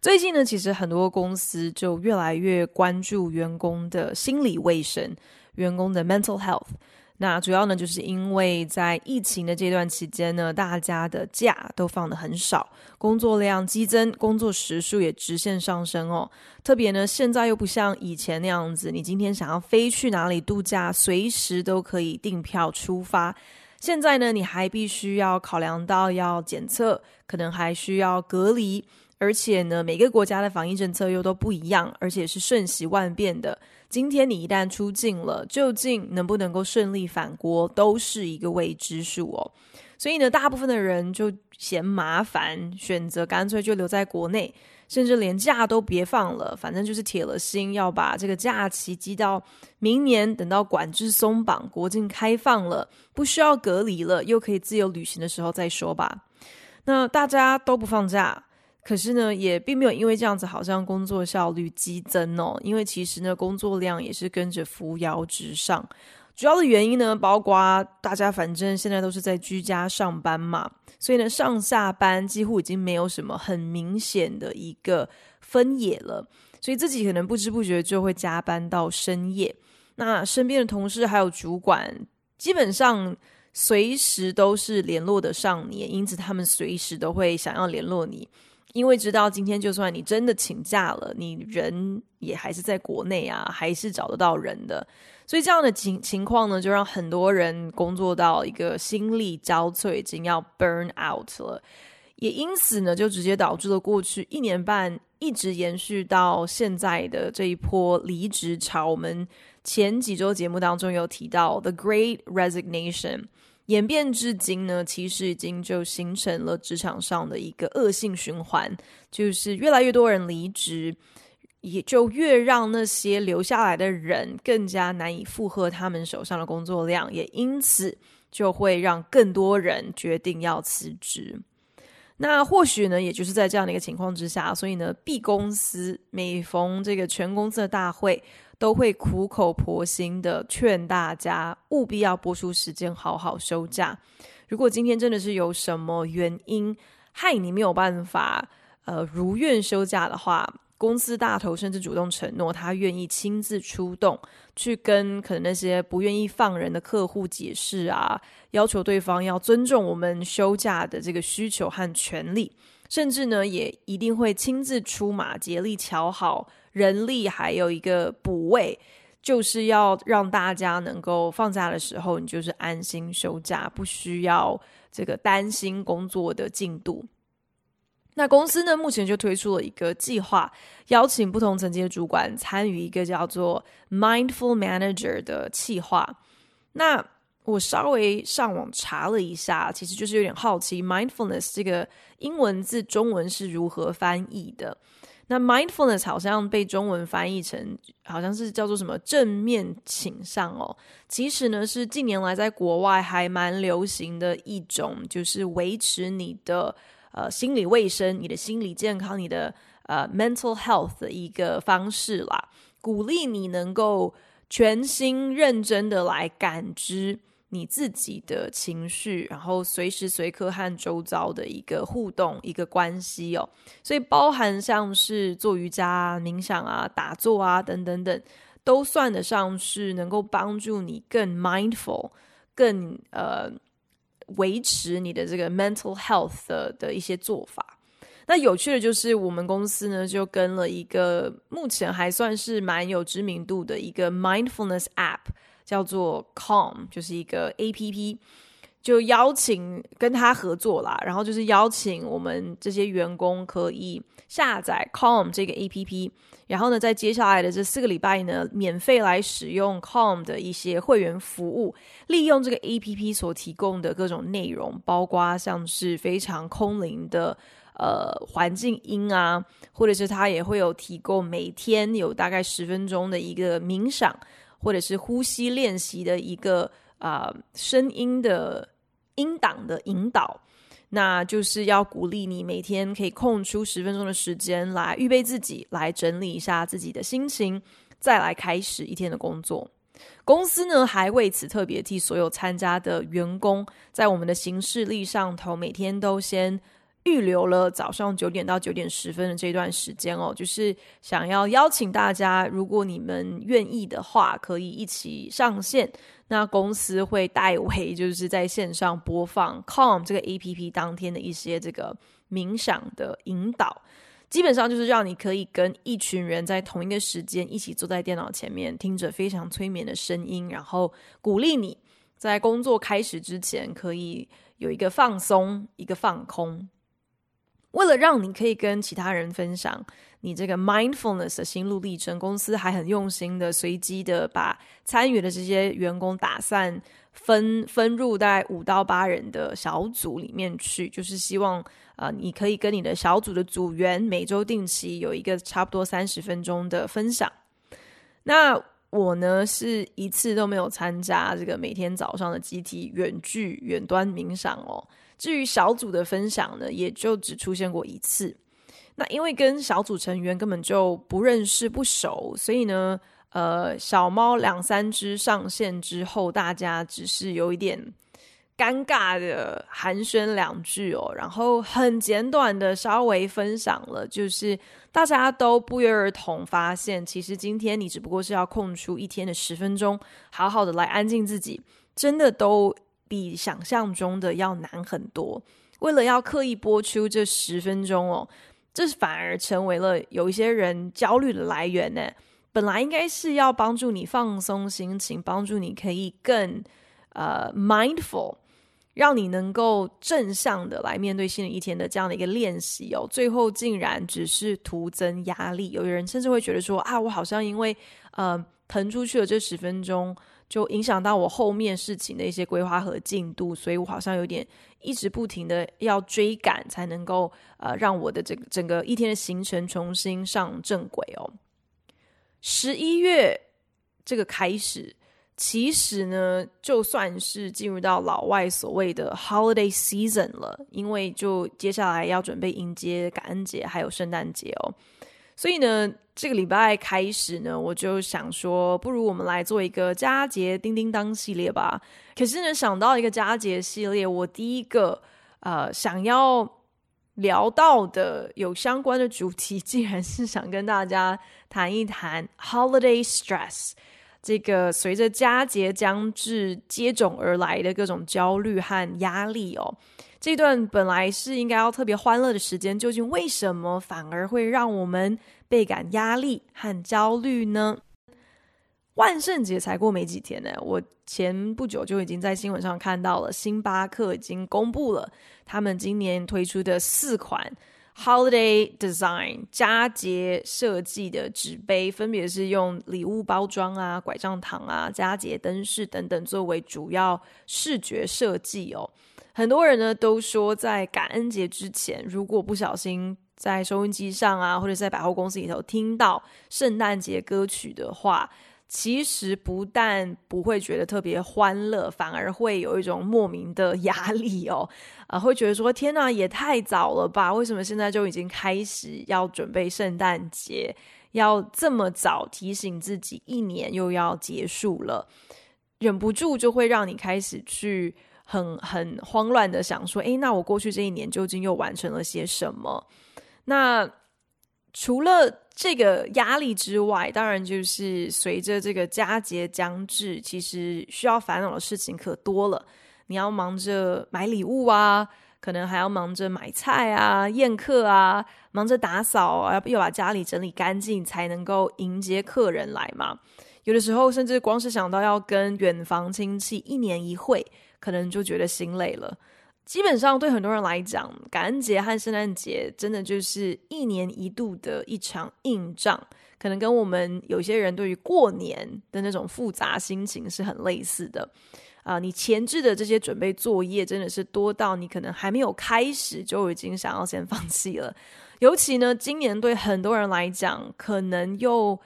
最近呢，其实很多公司就越来越关注员工的心理卫生，员工的 mental health。那主要呢，就是因为在疫情的这段期间呢，大家的假都放得很少，工作量激增，工作时数也直线上升哦。特别呢，现在又不像以前那样子，你今天想要飞去哪里度假，随时都可以订票出发。现在呢，你还必须要考量到要检测，可能还需要隔离。而且呢，每个国家的防疫政策又都不一样，而且是瞬息万变的。今天你一旦出境了，究竟能不能够顺利返国，都是一个未知数哦。所以呢，大部分的人就嫌麻烦，选择干脆就留在国内，甚至连假都别放了，反正就是铁了心要把这个假期积到明年，等到管制松绑、国境开放了，不需要隔离了，又可以自由旅行的时候再说吧。那大家都不放假。可是呢，也并没有因为这样子，好像工作效率激增哦。因为其实呢，工作量也是跟着扶摇直上。主要的原因呢，包括大家反正现在都是在居家上班嘛，所以呢，上下班几乎已经没有什么很明显的一个分野了。所以自己可能不知不觉就会加班到深夜。那身边的同事还有主管，基本上随时都是联络得上你，因此他们随时都会想要联络你。因为知道今天就算你真的请假了，你人也还是在国内啊，还是找得到人的。所以这样的情情况呢，就让很多人工作到一个心力交瘁，已经要 burn out 了。也因此呢，就直接导致了过去一年半一直延续到现在的这一波离职潮。我们前几周节目当中有提到 The Great Resignation。演变至今呢，其实已经就形成了职场上的一个恶性循环，就是越来越多人离职，也就越让那些留下来的人更加难以负荷他们手上的工作量，也因此就会让更多人决定要辞职。那或许呢，也就是在这样的一个情况之下，所以呢，B 公司每逢这个全公司的大会，都会苦口婆心的劝大家务必要拨出时间好好休假。如果今天真的是有什么原因害你没有办法呃如愿休假的话，公司大头甚至主动承诺他愿意亲自出动去跟可能那些不愿意放人的客户解释啊，要求对方要尊重我们休假的这个需求和权利，甚至呢也一定会亲自出马竭力乔好。人力还有一个补位，就是要让大家能够放假的时候，你就是安心休假，不需要这个担心工作的进度。那公司呢，目前就推出了一个计划，邀请不同层级的主管参与一个叫做 Mindful Manager 的计划。那我稍微上网查了一下，其实就是有点好奇，Mindfulness 这个英文字中文是如何翻译的。那 mindfulness 好像被中文翻译成好像是叫做什么正面倾向哦，其实呢是近年来在国外还蛮流行的一种，就是维持你的呃心理卫生、你的心理健康、你的呃 mental health 的一个方式啦，鼓励你能够全心认真的来感知。你自己的情绪，然后随时随刻和周遭的一个互动、一个关系哦，所以包含像是做瑜伽、冥想啊、打坐啊等等等，都算得上是能够帮助你更 mindful、更呃维持你的这个 mental health 的的一些做法。那有趣的就是，我们公司呢就跟了一个目前还算是蛮有知名度的一个 mindfulness app。叫做 Calm，就是一个 APP，就邀请跟他合作啦，然后就是邀请我们这些员工可以下载 Calm 这个 APP，然后呢，在接下来的这四个礼拜呢，免费来使用 Calm 的一些会员服务，利用这个 APP 所提供的各种内容，包括像是非常空灵的。呃环境音啊，或者是他也会有提供每天有大概十分钟的一个冥想，或者是呼吸练习的一个啊、呃、声音的音档的引导。那就是要鼓励你每天可以空出十分钟的时间来预备自己，来整理一下自己的心情，再来开始一天的工作。公司呢，还为此特别替所有参加的员工，在我们的行事历上头，每天都先预留了早上九点到九点十分的这段时间哦，就是想要邀请大家，如果你们愿意的话，可以一起上线。那公司会代为就是在线上播放 Calm 这个 APP 当天的一些这个冥想的引导。基本上就是让你可以跟一群人在同一个时间一起坐在电脑前面，听着非常催眠的声音，然后鼓励你在工作开始之前可以有一个放松、一个放空。为了让你可以跟其他人分享你这个 mindfulness 的心路历程，公司还很用心的随机的把参与的这些员工打散分分入大概五到八人的小组里面去，就是希望。啊、你可以跟你的小组的组员每周定期有一个差不多三十分钟的分享。那我呢是一次都没有参加这个每天早上的集体远距远端冥想哦。至于小组的分享呢，也就只出现过一次。那因为跟小组成员根本就不认识不熟，所以呢，呃，小猫两三只上线之后，大家只是有一点。尴尬的寒暄两句哦，然后很简短的稍微分享了，就是大家都不约而同发现，其实今天你只不过是要空出一天的十分钟，好好的来安静自己，真的都比想象中的要难很多。为了要刻意播出这十分钟哦，这反而成为了有一些人焦虑的来源呢。本来应该是要帮助你放松心情，帮助你可以更呃 mindful。让你能够正向的来面对新的一天的这样的一个练习哦，最后竟然只是徒增压力。有的人甚至会觉得说啊，我好像因为呃腾出去了这十分钟，就影响到我后面事情的一些规划和进度，所以我好像有点一直不停的要追赶，才能够呃让我的这个整个一天的行程重新上正轨哦。十一月这个开始。其实呢，就算是进入到老外所谓的 holiday season 了，因为就接下来要准备迎接感恩节还有圣诞节哦，所以呢，这个礼拜开始呢，我就想说，不如我们来做一个佳节叮叮当系列吧。可是呢，想到一个佳节系列，我第一个呃想要聊到的有相关的主题，竟然是想跟大家谈一谈 holiday stress。这个随着佳节将至接踵而来的各种焦虑和压力哦，这段本来是应该要特别欢乐的时间，究竟为什么反而会让我们倍感压力和焦虑呢？万圣节才过没几天呢，我前不久就已经在新闻上看到了，星巴克已经公布了他们今年推出的四款。Holiday Design 佳节设计的纸杯，分别是用礼物包装啊、拐杖糖啊、佳节灯饰等等作为主要视觉设计哦。很多人呢都说，在感恩节之前，如果不小心在收音机上啊，或者在百货公司里头听到圣诞节歌曲的话，其实不但不会觉得特别欢乐，反而会有一种莫名的压力哦，啊，会觉得说天哪，也太早了吧？为什么现在就已经开始要准备圣诞节？要这么早提醒自己，一年又要结束了，忍不住就会让你开始去很很慌乱的想说，诶，那我过去这一年究竟又完成了些什么？那除了这个压力之外，当然就是随着这个佳节将至，其实需要烦恼的事情可多了。你要忙着买礼物啊，可能还要忙着买菜啊、宴客啊，忙着打扫啊，要把家里整理干净，才能够迎接客人来嘛。有的时候，甚至光是想到要跟远房亲戚一年一会，可能就觉得心累了。基本上对很多人来讲，感恩节和圣诞节真的就是一年一度的一场硬仗，可能跟我们有些人对于过年的那种复杂心情是很类似的。啊、你前置的这些准备作业真的是多到你可能还没有开始就已经想要先放弃了。尤其呢，今年对很多人来讲，可能又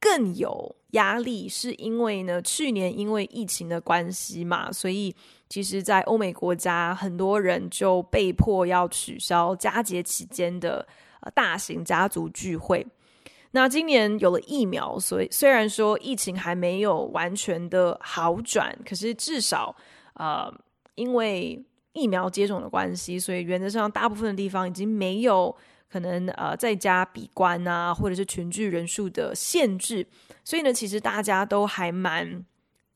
更有压力，是因为呢，去年因为疫情的关系嘛，所以其实，在欧美国家，很多人就被迫要取消佳节期间的大型家族聚会。那今年有了疫苗，所以虽然说疫情还没有完全的好转，可是至少，呃，因为疫苗接种的关系，所以原则上大部分的地方已经没有可能呃在家闭关啊，或者是群聚人数的限制，所以呢，其实大家都还蛮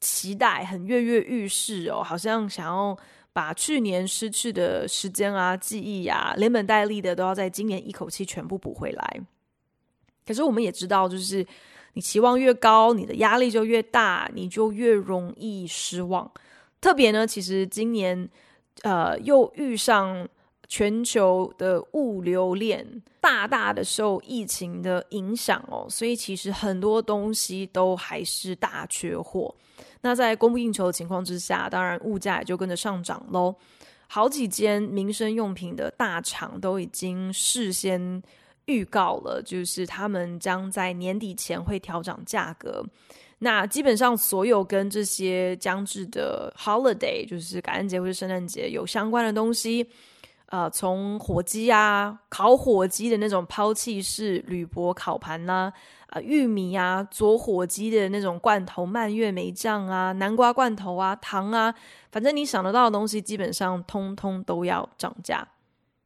期待，很跃跃欲试哦，好像想要把去年失去的时间啊、记忆啊，连本带利的都要在今年一口气全部补回来。可是我们也知道，就是你期望越高，你的压力就越大，你就越容易失望。特别呢，其实今年呃又遇上全球的物流链大大的受疫情的影响哦，所以其实很多东西都还是大缺货。那在供不应求的情况之下，当然物价也就跟着上涨喽。好几间民生用品的大厂都已经事先。预告了，就是他们将在年底前会调涨价格。那基本上所有跟这些将至的 holiday，就是感恩节或者圣诞节有相关的东西，啊，从火鸡啊、烤火鸡的那种抛弃式铝箔烤盘呐、啊，啊、玉米啊、佐火鸡的那种罐头蔓越莓酱啊、南瓜罐头啊、糖啊，反正你想得到的东西，基本上通通都要涨价。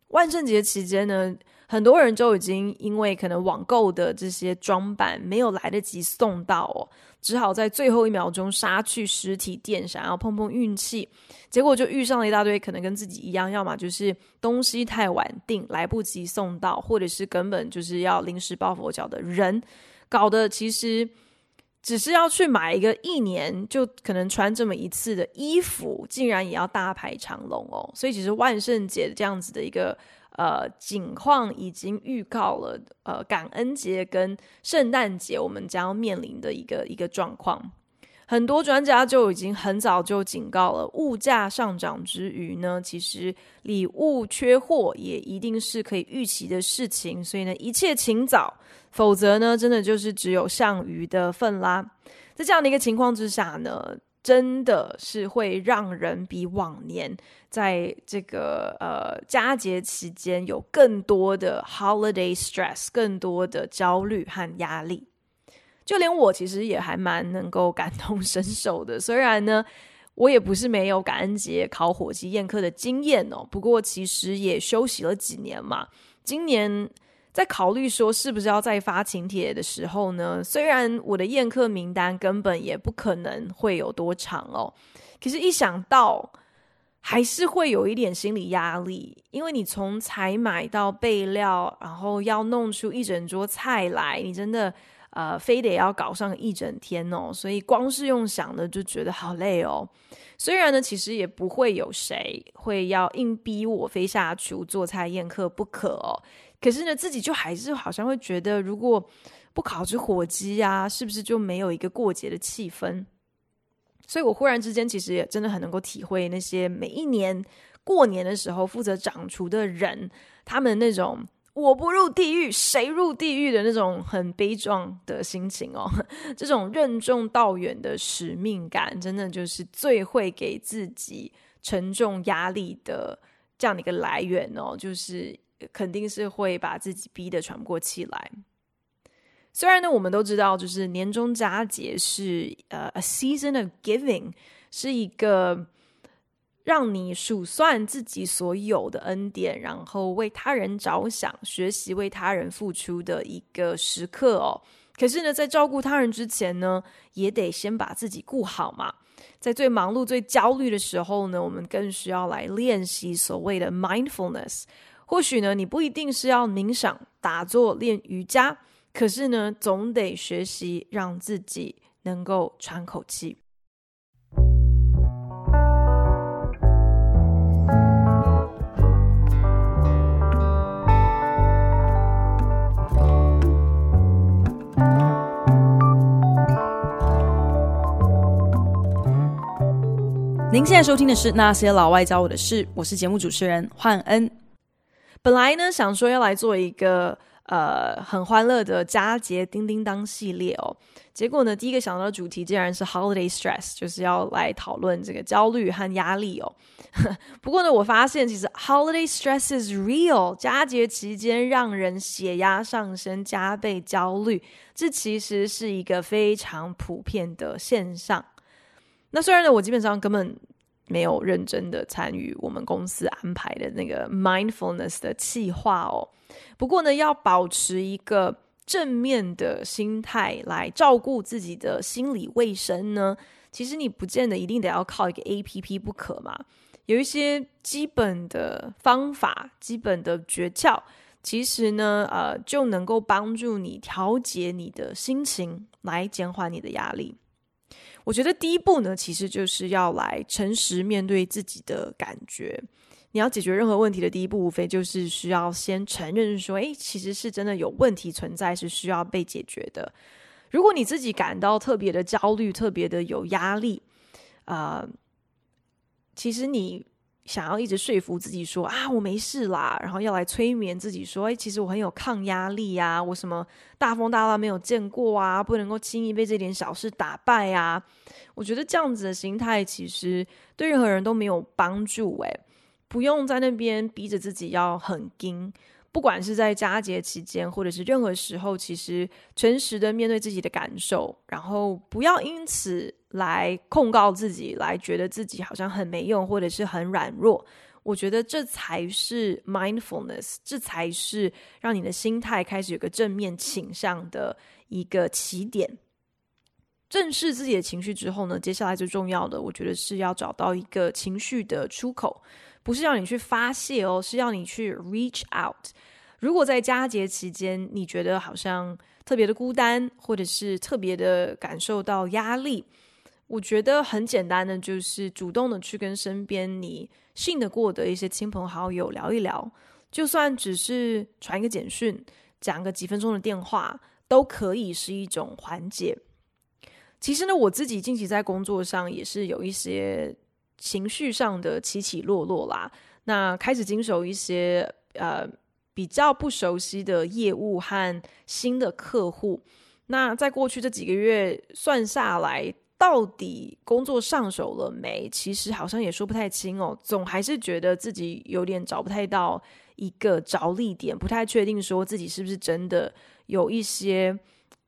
万圣节期间呢，很多人就已经因为可能网购的这些装扮没有来得及送到哦，只好在最后一秒钟杀去实体店，想要碰碰运气，结果就遇上了一大堆可能跟自己一样，要么就是东西太晚订来不及送到，或者是根本就是要临时抱佛脚的人，搞得其实只是要去买一个一年就可能穿这么一次的衣服，竟然也要大排长龙哦，所以其实万圣节这样子的一个。呃，景况已经预告了，呃，感恩节跟圣诞节我们将要面临的一个一个状况。很多专家就已经很早就警告了，物价上涨之余呢，其实礼物缺货也一定是可以预期的事情。所以呢，一切请早，否则呢，真的就是只有上鱼的份啦。在这样的一个情况之下呢，真的是会让人比往年在这个呃佳节期间有更多的 holiday stress，更多的焦虑和压力。就连我其实也还蛮能够感同身受的。虽然呢，我也不是没有感恩节烤火鸡宴客的经验哦，不过其实也休息了几年嘛。今年。在考虑说是不是要再发请帖的时候呢，虽然我的宴客名单根本也不可能会有多长哦，可是，一想到还是会有一点心理压力，因为你从采买到备料，然后要弄出一整桌菜来，你真的呃非得要搞上一整天哦，所以光是用想的就觉得好累哦。虽然呢，其实也不会有谁会要硬逼我非下厨做菜宴客不可哦。可是呢，自己就还是好像会觉得，如果不烤只火鸡啊，是不是就没有一个过节的气氛？所以我忽然之间，其实也真的很能够体会那些每一年过年的时候负责掌厨的人，他们那种“我不入地狱，谁入地狱”的那种很悲壮的心情哦。这种任重道远的使命感，真的就是最会给自己沉重压力的这样的一个来源哦，就是。肯定是会把自己逼得喘不过气来。虽然呢，我们都知道，就是年终佳节是呃、a season of giving，是一个让你数算自己所有的恩典，然后为他人着想，学习为他人付出的一个时刻哦。可是呢，在照顾他人之前呢，也得先把自己顾好嘛。在最忙碌、最焦虑的时候呢，我们更需要来练习所谓的 mindfulness。或许呢，你不一定是要冥想、打坐、练瑜伽，可是呢，总得学习让自己能够喘口气。您现在收听的是《那些老外教我的事》，我是节目主持人焕恩。本来呢，想说要来做一个呃很欢乐的佳节叮叮当系列哦，结果呢，第一个想到的主题竟然是 Holiday Stress，就是要来讨论这个焦虑和压力哦。不过呢，我发现其实 Holiday Stress is real，佳节期间让人血压上升、加倍焦虑，这其实是一个非常普遍的现象。那虽然呢，我基本上根本没有认真的参与我们公司安排的那个 mindfulness 的企划哦。不过呢，要保持一个正面的心态来照顾自己的心理卫生呢，其实你不见得一定得要靠一个 APP 不可嘛。有一些基本的方法、基本的诀窍，其实呢，呃，就能够帮助你调节你的心情，来减缓你的压力。我觉得第一步呢，其实就是要来诚实面对自己的感觉。你要解决任何问题的第一步，无非就是需要先承认说，诶，其实是真的有问题存在，是需要被解决的。如果你自己感到特别的焦虑，特别的有压力，啊、其实你。想要一直说服自己说啊，我没事啦，然后要来催眠自己说，哎，其实我很有抗压力呀，我什么大风大浪没有见过啊，不能够轻易被这点小事打败啊。我觉得这样子的心态其实对任何人都没有帮助。诶，不用在那边逼着自己要很硬。不管是在佳节期间，或者是任何时候，其实诚实的面对自己的感受，然后不要因此来控告自己，来觉得自己好像很没用，或者是很软弱。我觉得这才是 mindfulness，这才是让你的心态开始有个正面倾向的一个起点。正视自己的情绪之后呢，接下来最重要的，我觉得是要找到一个情绪的出口。不是要你去发泄哦，是要你去 reach out。如果在佳节期间，你觉得好像特别的孤单，或者是特别的感受到压力，我觉得很简单的，就是主动的去跟身边你信得过的一些亲朋好友聊一聊，就算只是传一个简讯，讲个几分钟的电话，都可以是一种缓解。其实呢，我自己近期在工作上也是有一些。情绪上的起起落落啦，那开始经手一些呃比较不熟悉的业务和新的客户，那在过去这几个月算下来，到底工作上手了没？其实好像也说不太清哦，总还是觉得自己有点找不太到一个着力点，不太确定说自己是不是真的有一些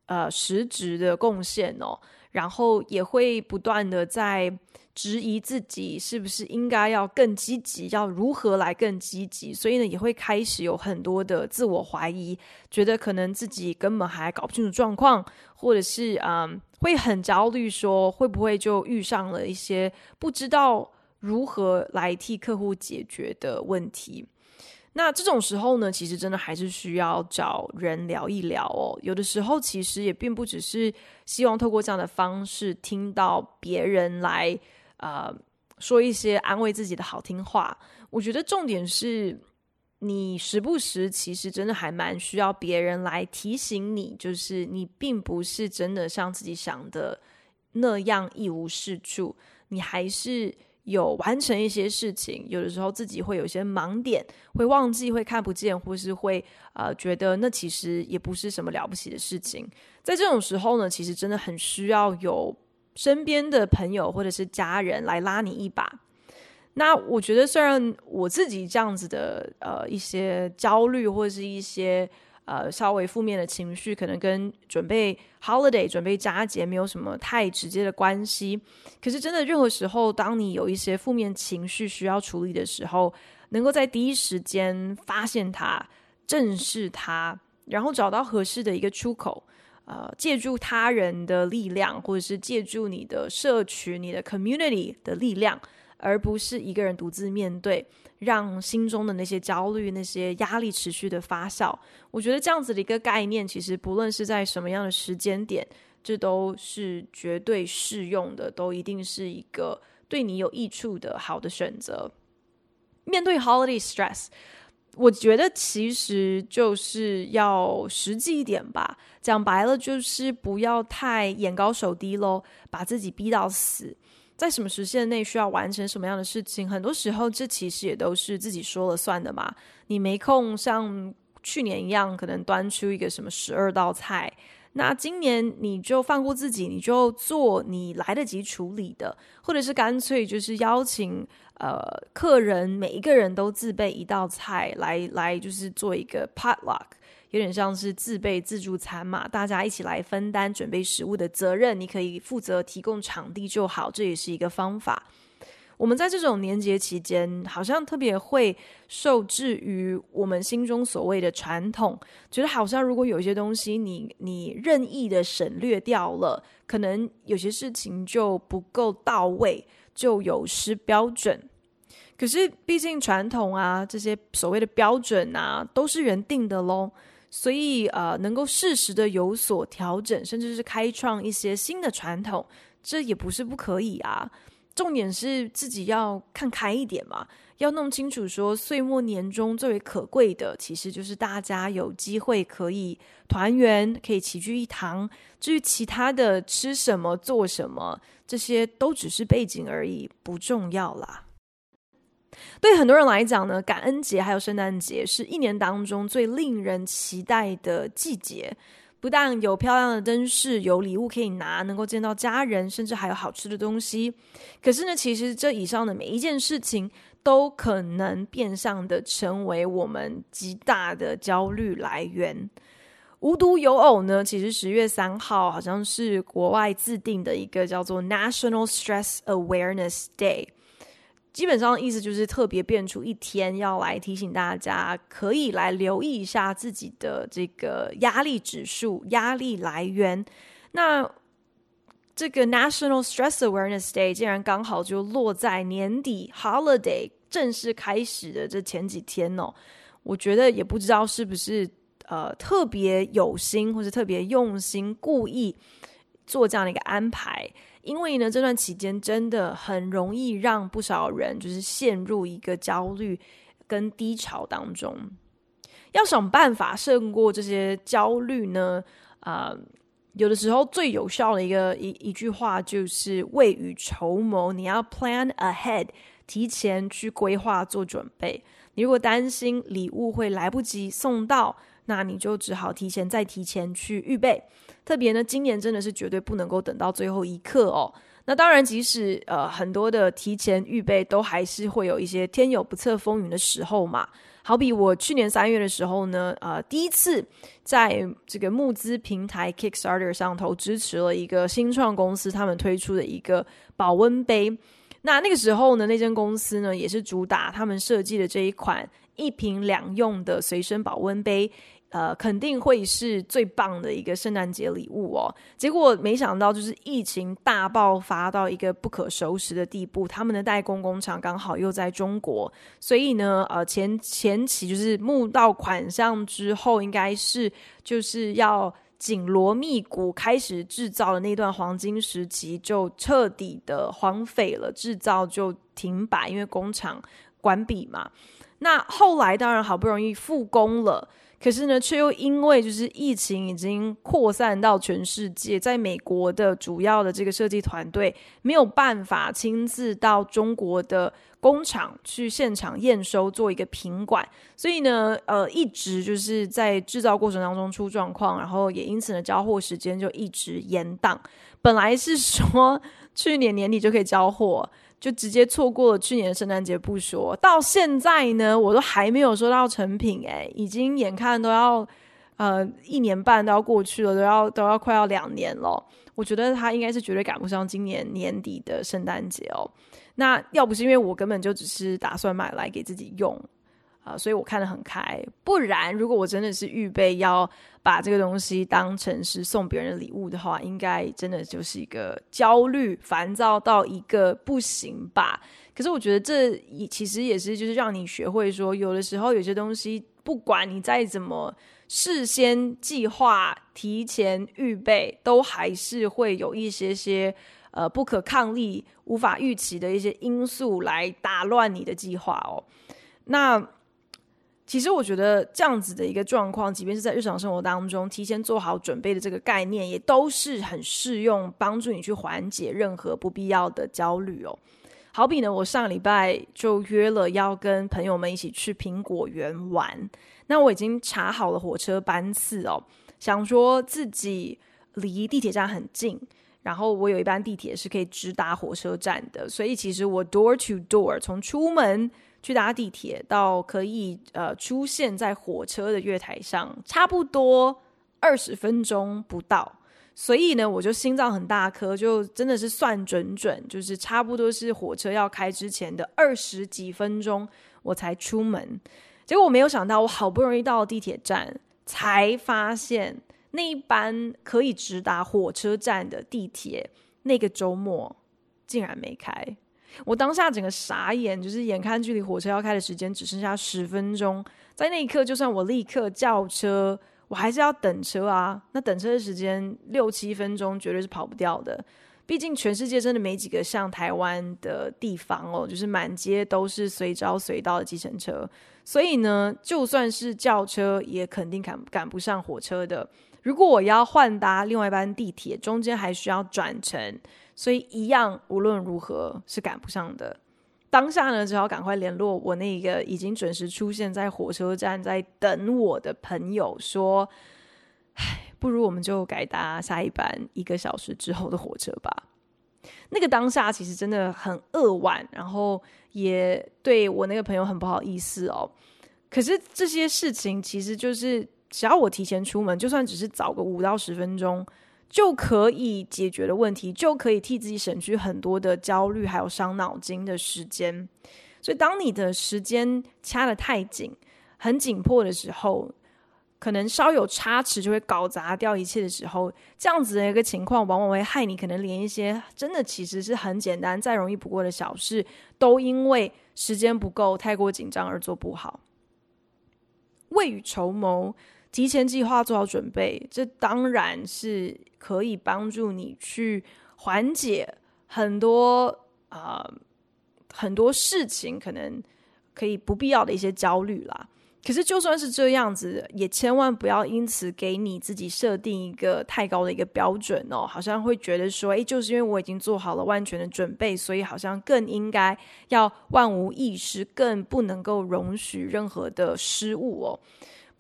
呃实质的贡献哦，然后也会不断的在。质疑自己是不是应该要更积极，要如何来更积极？所以呢，也会开始有很多的自我怀疑，觉得可能自己根本还搞不清楚状况，或者是嗯，会很焦虑，说会不会就遇上了一些不知道如何来替客户解决的问题。那这种时候呢，其实真的还是需要找人聊一聊哦。有的时候，其实也并不只是希望透过这样的方式听到别人来。呃，说一些安慰自己的好听话，我觉得重点是你时不时其实真的还蛮需要别人来提醒你，就是你并不是真的像自己想的那样一无是处，你还是有完成一些事情。有的时候自己会有些盲点，会忘记，会看不见，或是会呃觉得那其实也不是什么了不起的事情。在这种时候呢，其实真的很需要有。身边的朋友或者是家人来拉你一把，那我觉得虽然我自己这样子的呃一些焦虑或者是一些呃稍微负面的情绪，可能跟准备 holiday 准备佳节没有什么太直接的关系。可是真的任何时候，当你有一些负面情绪需要处理的时候，能够在第一时间发现它、正视它，然后找到合适的一个出口。呃，借助他人的力量，或者是借助你的社群、你的 community 的力量，而不是一个人独自面对，让心中的那些焦虑、那些压力持续的发酵。我觉得这样子的一个概念，其实不论是在什么样的时间点，这都是绝对适用的，都一定是一个对你有益处的好的选择。面对 holiday stress。我觉得其实就是要实际一点吧，讲白了就是不要太眼高手低喽，把自己逼到死。在什么时限内需要完成什么样的事情，很多时候这其实也都是自己说了算的嘛。你没空像去年一样，可能端出一个什么十二道菜，那今年你就放过自己，你就做你来得及处理的，或者是干脆就是邀请呃客人每一个人都自备一道菜来来，就是做一个 potluck。有点像是自备自助餐嘛，大家一起来分担准备食物的责任，你可以负责提供场地就好，这也是一个方法。我们在这种年节期间，好像特别会受制于我们心中所谓的传统，觉得好像如果有些东西你你任意的省略掉了，可能有些事情就不够到位，就有失标准。可是毕竟传统啊，这些所谓的标准啊，都是人定的喽。所以，呃，能够适时的有所调整，甚至是开创一些新的传统，这也不是不可以啊。重点是自己要看开一点嘛，要弄清楚说，岁末年终最为可贵的，其实就是大家有机会可以团圆，可以齐聚一堂。至于其他的吃什么、做什么，这些都只是背景而已，不重要啦。对很多人来讲呢，感恩节还有圣诞节是一年当中最令人期待的季节。不但有漂亮的灯饰，有礼物可以拿，能够见到家人，甚至还有好吃的东西。可是呢，其实这以上的每一件事情，都可能变相的成为我们极大的焦虑来源。无独有偶呢，其实十月三号好像是国外自定的一个叫做 National Stress Awareness Day。基本上意思就是特别变出一天，要来提醒大家，可以来留意一下自己的这个压力指数、压力来源。那这个 National Stress Awareness Day 竟然刚好就落在年底 Holiday 正式开始的这前几天哦，我觉得也不知道是不是呃特别有心，或是特别用心，故意做这样的一个安排。因为呢，这段期间真的很容易让不少人就是陷入一个焦虑跟低潮当中。要想办法胜过这些焦虑呢，啊、呃，有的时候最有效的一个一一句话就是未雨绸缪。你要 plan ahead，提前去规划做准备。你如果担心礼物会来不及送到，那你就只好提前再提前去预备。特别呢，今年真的是绝对不能够等到最后一刻哦。那当然，即使呃很多的提前预备，都还是会有一些天有不测风云的时候嘛。好比我去年三月的时候呢，呃，第一次在这个募资平台 Kickstarter 上头支持了一个新创公司，他们推出的一个保温杯。那那个时候呢，那间公司呢也是主打他们设计的这一款一瓶两用的随身保温杯。呃，肯定会是最棒的一个圣诞节礼物哦。结果没想到，就是疫情大爆发到一个不可收拾的地步。他们的代工工厂刚好又在中国，所以呢，呃，前前期就是募到款项之后，应该是就是要紧锣密鼓开始制造的那段黄金时期，就彻底的荒废了，制造就停摆，因为工厂关闭嘛。那后来当然好不容易复工了。可是呢，却又因为就是疫情已经扩散到全世界，在美国的主要的这个设计团队没有办法亲自到中国的工厂去现场验收做一个品管，所以呢，呃，一直就是在制造过程当中出状况，然后也因此呢，交货时间就一直延宕。本来是说去年年底就可以交货。就直接错过了去年的圣诞节不说，到现在呢，我都还没有收到成品，诶，已经眼看都要呃一年半都要过去了，都要都要快要两年了。我觉得它应该是绝对赶不上今年年底的圣诞节哦。那要不是因为我根本就只是打算买来给自己用。所以我看得很开。不然，如果我真的是预备要把这个东西当成是送别人的礼物的话，应该真的就是一个焦虑、烦躁到一个不行吧。可是我觉得这其实也是就是让你学会说，有的时候有些东西，不管你再怎么事先计划、提前预备，都还是会有一些些呃不可抗力、无法预期的一些因素来打乱你的计划哦。那。其实我觉得这样子的一个状况，即便是在日常生活当中提前做好准备的这个概念，也都是很适用，帮助你去缓解任何不必要的焦虑哦。好比呢，我上礼拜就约了要跟朋友们一起去苹果园玩，那我已经查好了火车班次哦，想说自己离地铁站很近。然后我有一班地铁是可以直达火车站的，所以其实我 door to door 从出门去搭地铁到可以呃出现在火车的月台上，差不多二十分钟不到。所以呢，我就心脏很大颗，就真的是算准准，就是差不多是火车要开之前的二十几分钟我才出门。结果我没有想到，我好不容易到地铁站，才发现。那一班可以直达火车站的地铁，那个周末竟然没开。我当下整个傻眼，就是眼看距离火车要开的时间只剩下十分钟，在那一刻，就算我立刻叫车，我还是要等车啊。那等车的时间六七分钟，绝对是跑不掉的。毕竟全世界真的没几个像台湾的地方哦，就是满街都是随招随到的计程车，所以呢，就算是叫车，也肯定赶赶不上火车的。如果我要换搭另外一班地铁，中间还需要转乘，所以一样无论如何是赶不上的。当下呢，只好赶快联络我那个已经准时出现在火车站在等我的朋友，说：“唉，不如我们就改搭下一班一个小时之后的火车吧。”那个当下其实真的很扼腕，然后也对我那个朋友很不好意思哦。可是这些事情其实就是。只要我提前出门，就算只是早个五到十分钟，就可以解决的问题，就可以替自己省去很多的焦虑，还有伤脑筋的时间。所以，当你的时间掐得太紧、很紧迫的时候，可能稍有差池就会搞砸掉一切的时候，这样子的一个情况，往往会害你可能连一些真的其实是很简单、再容易不过的小事，都因为时间不够、太过紧张而做不好。未雨绸缪。提前计划做好准备，这当然是可以帮助你去缓解很多啊、很多事情，可能可以不必要的一些焦虑啦。可是就算是这样子，也千万不要因此给你自己设定一个太高的一个标准哦，好像会觉得说，诶，就是因为我已经做好了万全的准备，所以好像更应该要万无一失，更不能够容许任何的失误哦。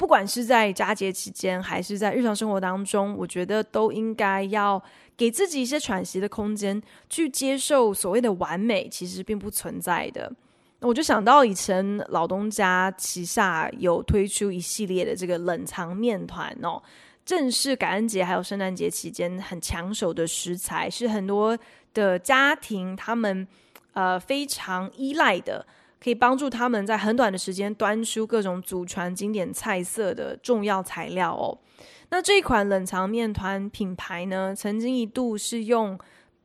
不管是在佳节期间，还是在日常生活当中，我觉得都应该要给自己一些喘息的空间，去接受所谓的完美其实并不存在的。那我就想到以前老东家旗下有推出一系列的这个冷藏面团哦，正是感恩节还有圣诞节期间很抢手的食材，是很多的家庭他们呃非常依赖的。可以帮助他们在很短的时间端出各种祖传经典菜色的重要材料哦。那这一款冷藏面团品牌呢，曾经一度是用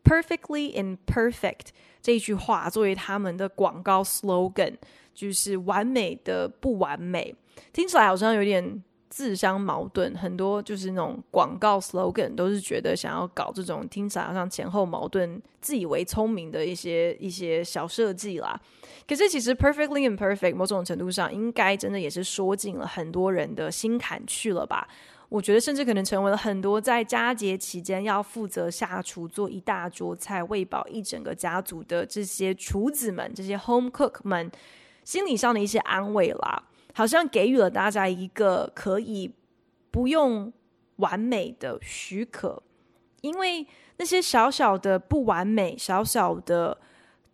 “perfectly imperfect” 这一句话作为他们的广告 slogan，就是完美的不完美。听起来好像有点自相矛盾，很多就是那种广告 slogan 都是觉得想要搞这种听起来好像前后矛盾、自以为聪明的一些一些小设计啦。可是其实 perfectly imperfect 某种程度上应该真的也是说进了很多人的心坎去了吧？我觉得甚至可能成为了很多在佳节期间要负责下厨做一大桌菜喂饱一整个家族的这些厨子们、这些 home cook 们心理上的一些安慰啦。好像给予了大家一个可以不用完美的许可，因为那些小小的不完美、小小的。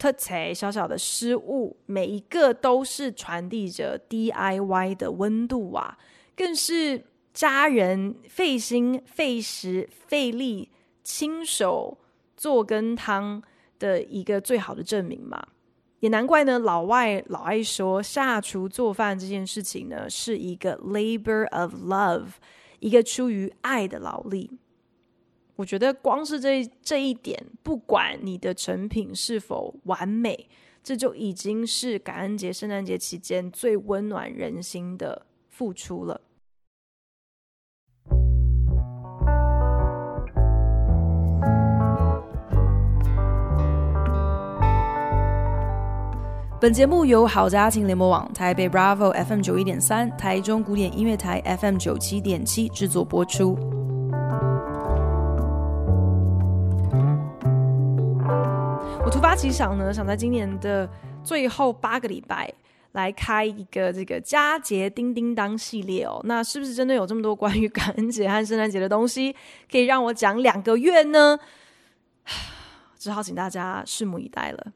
特才小小的失误，每一个都是传递着 DIY 的温度啊，更是家人费心费时费力亲手做羹汤的一个最好的证明嘛。也难怪呢，老外老爱说下厨做饭这件事情呢，是一个 labor of love，一个出于爱的劳力。我觉得光是这这一点，不管你的成品是否完美，这就已经是感恩节、圣诞节期间最温暖人心的付出了。本节目由好家庭联播网、台北 Bravo FM 九一点三、台中古典音乐台 FM 九七点七制作播出。我突发奇想呢，想在今年的最后八个礼拜来开一个这个佳节叮叮当系列哦。那是不是真的有这么多关于感恩节和圣诞节的东西，可以让我讲两个月呢？只好请大家拭目以待了。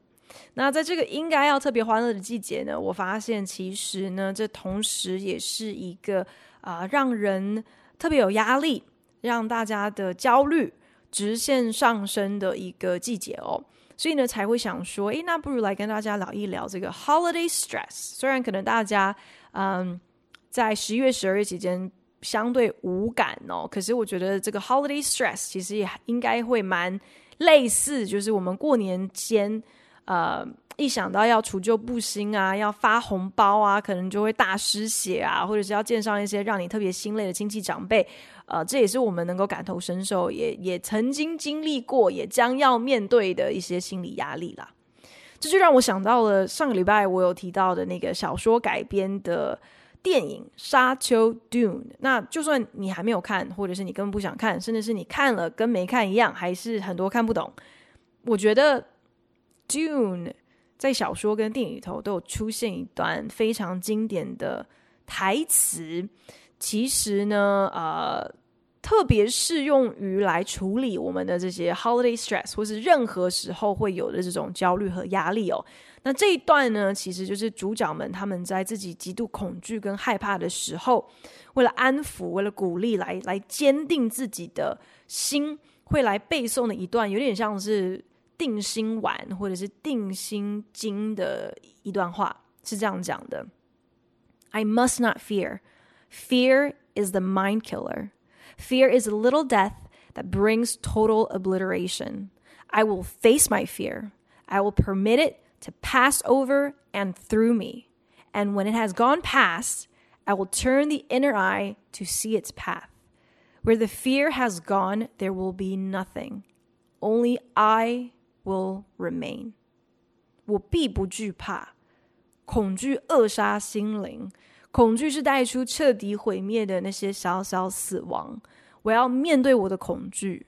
那在这个应该要特别欢乐的季节呢，我发现其实呢，这同时也是一个啊、呃，让人特别有压力，让大家的焦虑直线上升的一个季节哦。所以呢，才会想说，诶，那不如来跟大家聊一聊这个 holiday stress。虽然可能大家嗯，在十一月、十二月期间相对无感哦，可是我觉得这个 holiday stress 其实也应该会蛮类似，就是我们过年间。呃，一想到要除旧布新啊，要发红包啊，可能就会大失血啊，或者是要见上一些让你特别心累的亲戚长辈，呃，这也是我们能够感同身受，也也曾经经历过，也将要面对的一些心理压力啦。这就让我想到了上个礼拜我有提到的那个小说改编的电影《沙丘》（Dune）。那就算你还没有看，或者是你根本不想看，甚至是你看了跟没看一样，还是很多看不懂，我觉得。Dune 在小说跟电影里头都有出现一段非常经典的台词，其实呢，呃，特别适用于来处理我们的这些 holiday stress，或是任何时候会有的这种焦虑和压力哦。那这一段呢，其实就是主角们他们在自己极度恐惧跟害怕的时候，为了安抚，为了鼓励，来来坚定自己的心，会来背诵的一段，有点像是。定心丸或者是定心经的一段话是这样讲的：I must not fear. Fear is the mind killer. Fear is a little death that brings total obliteration. I will face my fear. I will permit it to pass over and through me. And when it has gone past, I will turn the inner eye to see its path. Where the fear has gone, there will be nothing. Only I Will remain，我必不惧怕，恐惧扼杀心灵，恐惧是带出彻底毁灭的那些小小死亡。我要面对我的恐惧，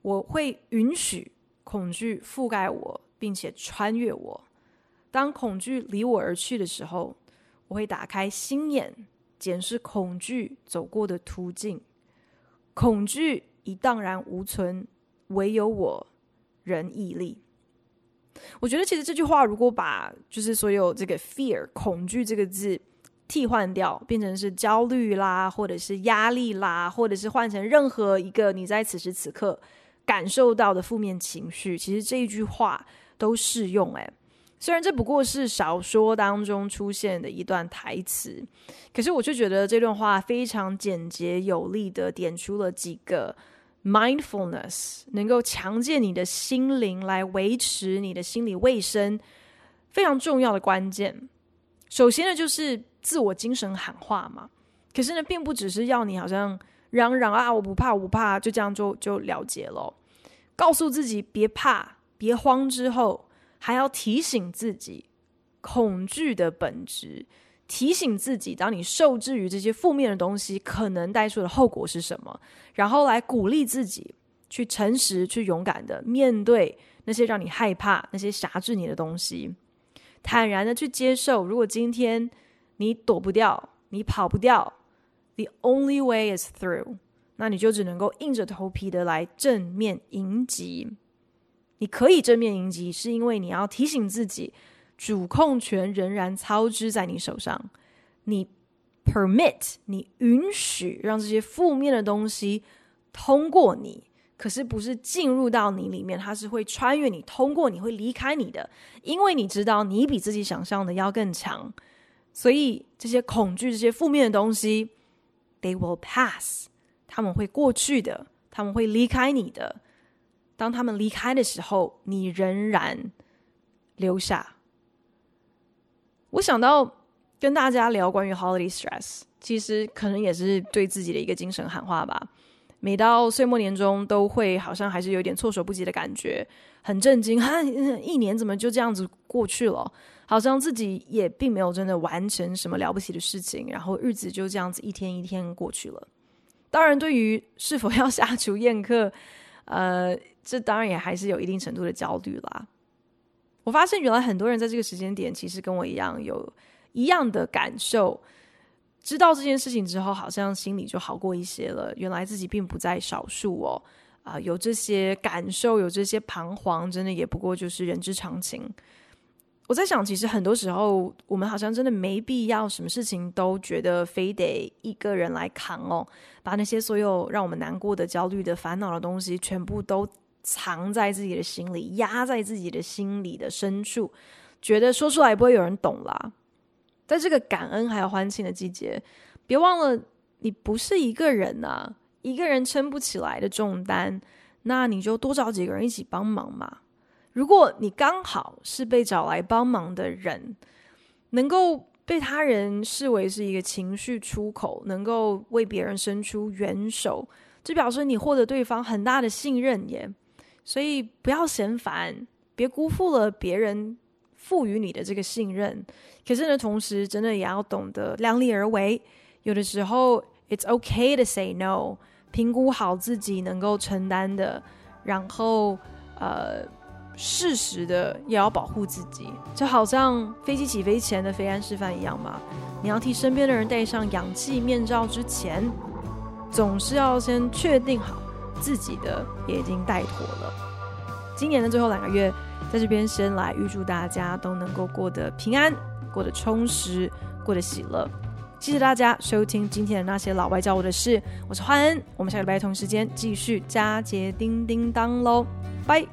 我会允许恐惧覆盖我，并且穿越我。当恐惧离我而去的时候，我会打开心眼，检视恐惧走过的途径。恐惧已荡然无存，唯有我。人毅力，我觉得其实这句话如果把就是所有这个 fear 恐惧这个字替换掉，变成是焦虑啦，或者是压力啦，或者是换成任何一个你在此时此刻感受到的负面情绪，其实这一句话都适用。诶，虽然这不过是小说当中出现的一段台词，可是我却觉得这段话非常简洁有力的点出了几个。Mindfulness 能够强健你的心灵，来维持你的心理卫生，非常重要的关键。首先呢，就是自我精神喊话嘛。可是呢，并不只是要你好像嚷嚷啊，我不怕，我不怕，就这样就就了结了。告诉自己别怕、别慌之后，还要提醒自己恐惧的本质。提醒自己，当你受制于这些负面的东西，可能带出的后果是什么？然后来鼓励自己，去诚实、去勇敢的面对那些让你害怕、那些辖制你的东西，坦然的去接受。如果今天你躲不掉，你跑不掉，the only way is through，那你就只能够硬着头皮的来正面迎击。你可以正面迎击，是因为你要提醒自己。主控权仍然操之在你手上，你 permit 你允许让这些负面的东西通过你，可是不是进入到你里面，它是会穿越你，通过你会离开你的，因为你知道你比自己想象的要更强，所以这些恐惧、这些负面的东西，they will pass，他们会过去的，他们会离开你的。当他们离开的时候，你仍然留下。我想到跟大家聊关于 holiday stress，其实可能也是对自己的一个精神喊话吧。每到岁末年终，都会好像还是有点措手不及的感觉，很震惊，哈，一年怎么就这样子过去了？好像自己也并没有真的完成什么了不起的事情，然后日子就这样子一天一天过去了。当然，对于是否要下厨宴客，呃，这当然也还是有一定程度的焦虑啦。我发现原来很多人在这个时间点，其实跟我一样有一样的感受。知道这件事情之后，好像心里就好过一些了。原来自己并不在少数哦，啊、有这些感受，有这些彷徨，真的也不过就是人之常情。我在想，其实很多时候，我们好像真的没必要什么事情都觉得非得一个人来扛哦，把那些所有让我们难过的、焦虑的、烦恼的东西，全部都藏在自己的心里，压在自己的心里的深处，觉得说出来不会有人懂啦。在这个感恩还有欢庆的季节，别忘了，你不是一个人呐，一个人撑不起来的重担，那你就多找几个人一起帮忙嘛。如果你刚好是被找来帮忙的人，能够被他人视为是一个情绪出口，能够为别人伸出援手，这表示你获得对方很大的信任耶。所以不要嫌烦，别辜负了别人赋予你的这个信任。可是呢，同时真的也要懂得量力而为。有的时候，it's okay to say no，评估好自己能够承担的，然后呃。适时的也要保护自己，就好像飞机起飞前的飞安示范一样嘛。你要替身边的人戴上氧气面罩之前，总是要先确定好自己的也已经带妥了。今年的最后两个月，在这边先来预祝大家都能够过得平安，过得充实，过得喜乐。谢谢大家收听今天的那些老外教我的事，我是欢恩，我们下个礼拜同时间继续佳节叮叮当喽，拜。